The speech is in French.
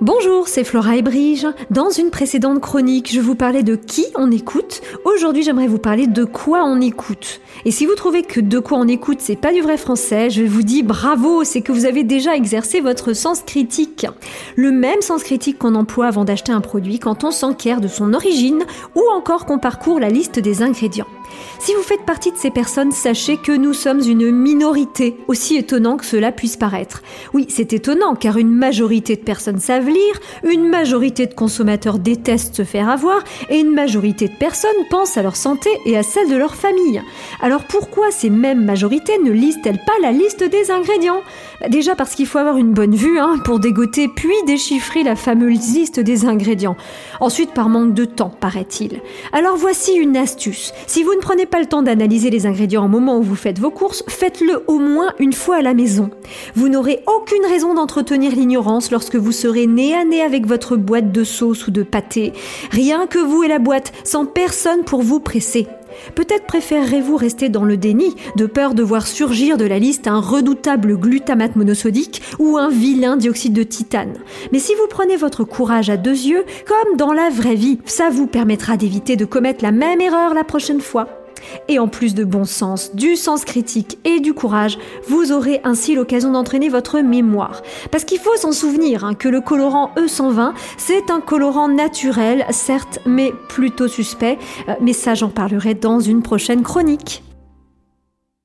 Bonjour, c'est Flora et Brige. Dans une précédente chronique, je vous parlais de qui on écoute. Aujourd'hui, j'aimerais vous parler de quoi on écoute. Et si vous trouvez que de quoi on écoute, c'est pas du vrai français, je vous dis bravo, c'est que vous avez déjà exercé votre sens critique. Le même sens critique qu'on emploie avant d'acheter un produit quand on s'enquiert de son origine ou encore qu'on parcourt la liste des ingrédients. Si vous faites partie de ces personnes, sachez que nous sommes une minorité, aussi étonnant que cela puisse paraître. Oui, c'est étonnant car une majorité de personnes savent lire, une majorité de consommateurs détestent se faire avoir et une majorité de personnes pensent à leur santé et à celle de leur famille. Alors pourquoi ces mêmes majorités ne lisent-elles pas la liste des ingrédients? Bah, Déjà parce qu'il faut avoir une bonne vue hein, pour dégoter puis déchiffrer la fameuse liste des ingrédients. Ensuite par manque de temps, paraît-il. Alors voici une astuce. Si vous ne prenez pas le temps d'analyser les ingrédients au moment où vous faites vos courses, faites-le au moins une fois à la maison. Vous n'aurez aucune raison d'entretenir l'ignorance lorsque vous serez nez à nez avec votre boîte de sauce ou de pâté. Rien que vous et la boîte, sans personne pour vous presser. Peut-être préférerez-vous rester dans le déni, de peur de voir surgir de la liste un redoutable glutamate monosodique ou un vilain dioxyde de titane. Mais si vous prenez votre courage à deux yeux, comme dans la vraie vie, ça vous permettra d'éviter de commettre la même erreur la prochaine fois. Et en plus de bon sens, du sens critique et du courage, vous aurez ainsi l'occasion d'entraîner votre mémoire. Parce qu'il faut s'en souvenir hein, que le colorant E120, c'est un colorant naturel, certes, mais plutôt suspect. Euh, mais ça, j'en parlerai dans une prochaine chronique.